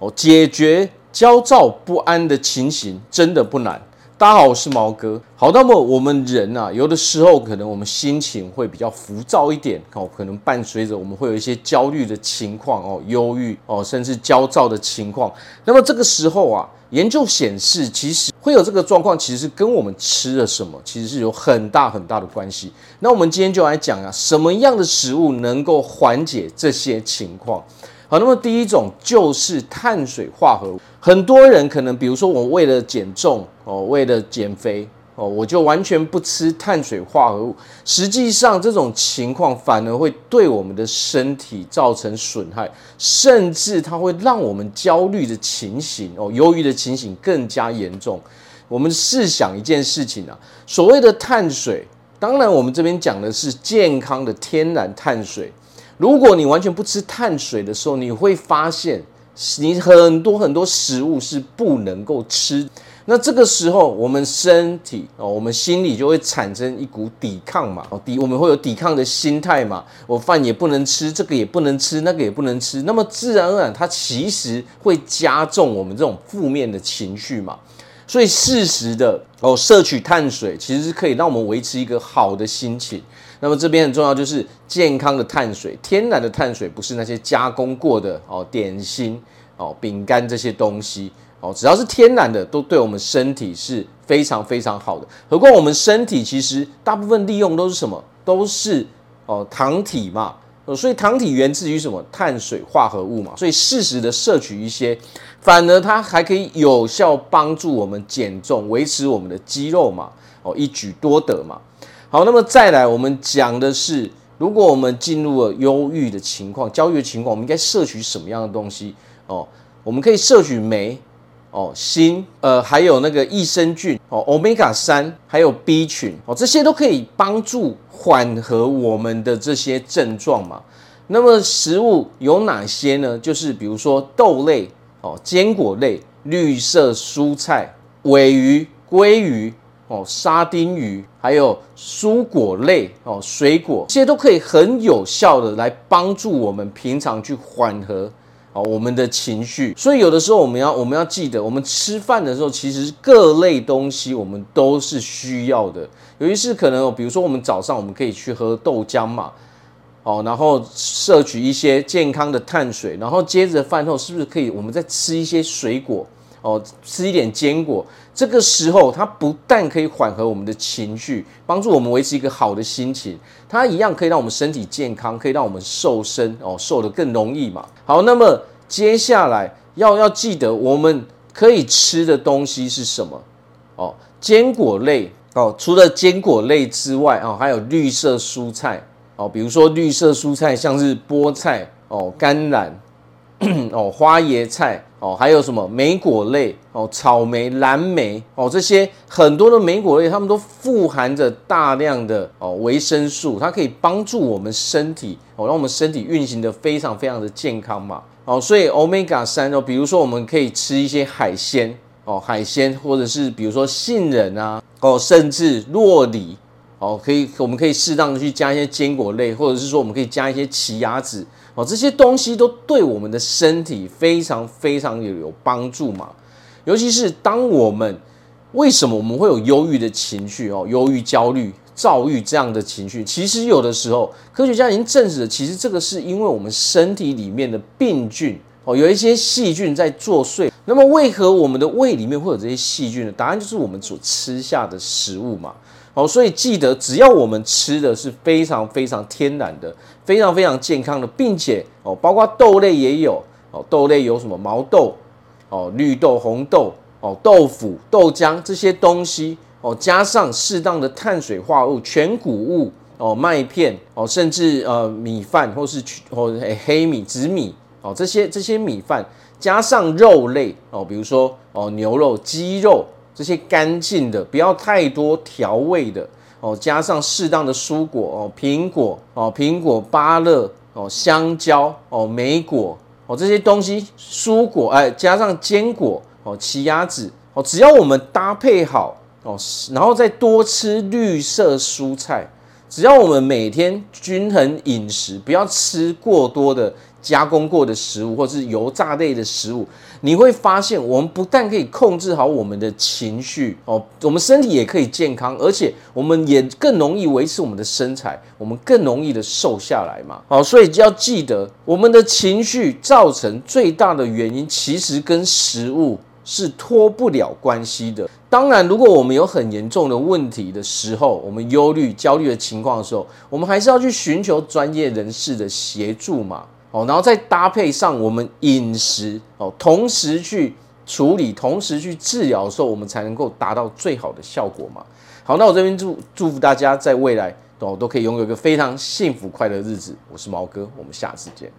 哦，解决焦躁不安的情形真的不难。大家好，我是毛哥。好，那么我们人啊，有的时候可能我们心情会比较浮躁一点哦，可能伴随着我们会有一些焦虑的情况哦，忧郁哦，甚至焦躁的情况。那么这个时候啊，研究显示，其实会有这个状况，其实跟我们吃了什么，其实是有很大很大的关系。那我们今天就来讲啊，什么样的食物能够缓解这些情况？好，那么第一种就是碳水化合物。很多人可能，比如说我为了减重哦，为了减肥哦，我就完全不吃碳水化合物。实际上，这种情况反而会对我们的身体造成损害，甚至它会让我们焦虑的情形哦，忧郁的情形更加严重。我们试想一件事情啊，所谓的碳水，当然我们这边讲的是健康的天然碳水。如果你完全不吃碳水的时候，你会发现你很多很多食物是不能够吃。那这个时候，我们身体哦，我们心里就会产生一股抵抗嘛，抵我们会有抵抗的心态嘛。我饭也不能吃，这个也不能吃，那个也不能吃。那么自然而然，它其实会加重我们这种负面的情绪嘛。所以适时的哦摄取碳水，其实是可以让我们维持一个好的心情。那么这边很重要，就是健康的碳水，天然的碳水，不是那些加工过的哦点心哦饼干这些东西哦，只要是天然的，都对我们身体是非常非常好的。何况我们身体其实大部分利用都是什么？都是哦糖体嘛。所以糖体源自于什么？碳水化合物嘛。所以适时的摄取一些，反而它还可以有效帮助我们减重，维持我们的肌肉嘛。哦，一举多得嘛。好，那么再来，我们讲的是，如果我们进入了忧郁的情况、焦虑的情况，我们应该摄取什么样的东西？哦，我们可以摄取镁。哦，锌，呃，还有那个益生菌，哦，Omega 三，还有 B 群，哦，这些都可以帮助缓和我们的这些症状嘛。那么食物有哪些呢？就是比如说豆类，哦，坚果类，绿色蔬菜，鮪鱼、鲑鱼，哦，沙丁鱼，还有蔬果类，哦，水果，这些都可以很有效的来帮助我们平常去缓和哦。我们的情绪，所以有的时候我们要我们要记得，我们吃饭的时候，其实各类东西我们都是需要的。尤其是可能，比如说我们早上我们可以去喝豆浆嘛，哦，然后摄取一些健康的碳水，然后接着饭后是不是可以我们再吃一些水果？哦，吃一点坚果，这个时候它不但可以缓和我们的情绪，帮助我们维持一个好的心情，它一样可以让我们身体健康，可以让我们瘦身哦，瘦得更容易嘛。好，那么接下来要要记得我们可以吃的东西是什么？哦，坚果类哦，除了坚果类之外哦，还有绿色蔬菜哦，比如说绿色蔬菜像是菠菜哦、甘蓝 哦、花椰菜。哦，还有什么莓果类哦，草莓、蓝莓哦，这些很多的莓果类，它们都富含着大量的哦维生素，它可以帮助我们身体哦，让我们身体运行得非常非常的健康嘛。哦，所以 Omega 三哦，比如说我们可以吃一些海鲜哦，海鲜或者是比如说杏仁啊哦，甚至酪梨哦，可以我们可以适当的去加一些坚果类，或者是说我们可以加一些奇亚籽。哦，这些东西都对我们的身体非常非常有有帮助嘛。尤其是当我们为什么我们会有忧郁的情绪哦，忧郁、焦虑、躁郁这样的情绪，其实有的时候科学家已经证实了，其实这个是因为我们身体里面的病菌哦，有一些细菌在作祟。那么为何我们的胃里面会有这些细菌呢？答案就是我们所吃下的食物嘛。哦，所以记得，只要我们吃的是非常非常天然的、非常非常健康的，并且哦，包括豆类也有哦，豆类有什么毛豆哦、绿豆、红豆哦、豆腐、豆浆这些东西哦，加上适当的碳水化合物、全谷物哦、麦片哦，甚至呃米饭或是或黑米、紫米哦，这些这些米饭，加上肉类哦，比如说哦牛肉、鸡肉。这些干净的，不要太多调味的哦，加上适当的蔬果哦，苹果哦，苹果、芭乐哦，香蕉哦，莓果哦，这些东西蔬果哎，加上坚果哦，奇亚籽哦，只要我们搭配好哦，然后再多吃绿色蔬菜，只要我们每天均衡饮食，不要吃过多的加工过的食物，或是油炸类的食物，你会发现，我们不但可以控制好我们的情绪哦，我们身体也可以健康，而且我们也更容易维持我们的身材，我们更容易的瘦下来嘛。好，所以就要记得，我们的情绪造成最大的原因，其实跟食物是脱不了关系的。当然，如果我们有很严重的问题的时候，我们忧虑、焦虑的情况的时候，我们还是要去寻求专业人士的协助嘛。然后再搭配上我们饮食哦，同时去处理，同时去治疗的时候，我们才能够达到最好的效果嘛。好，那我这边祝祝福大家在未来哦都可以拥有一个非常幸福快乐的日子。我是毛哥，我们下次见。